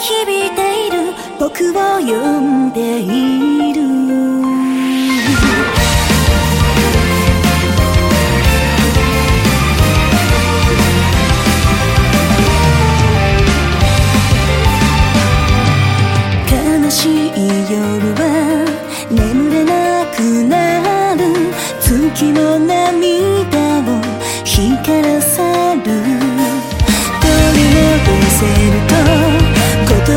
響いている。僕を呼んでいる。悲しい夜は眠れなくなる。月の涙を光らせる取を戻せる。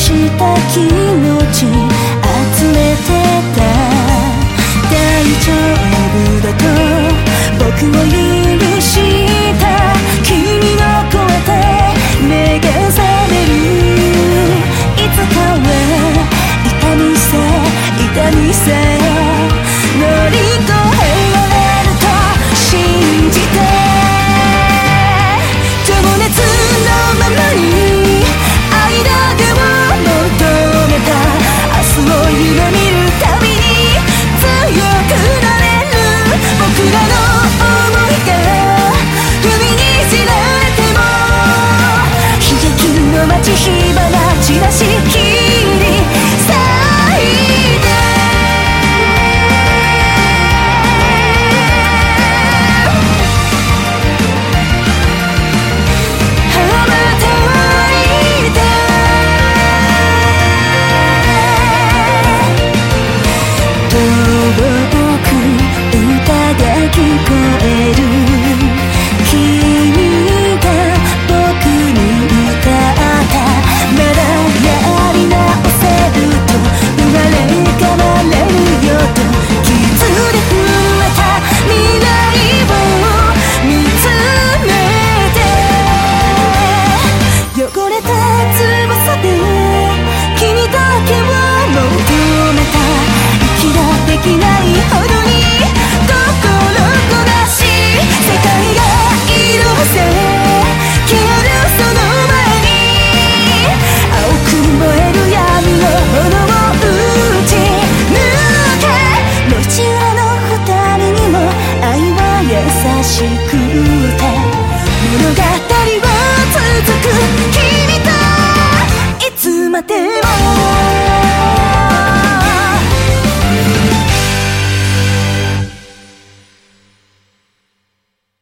した気持ち集めてた。大丈夫だと僕を立ち火花散らし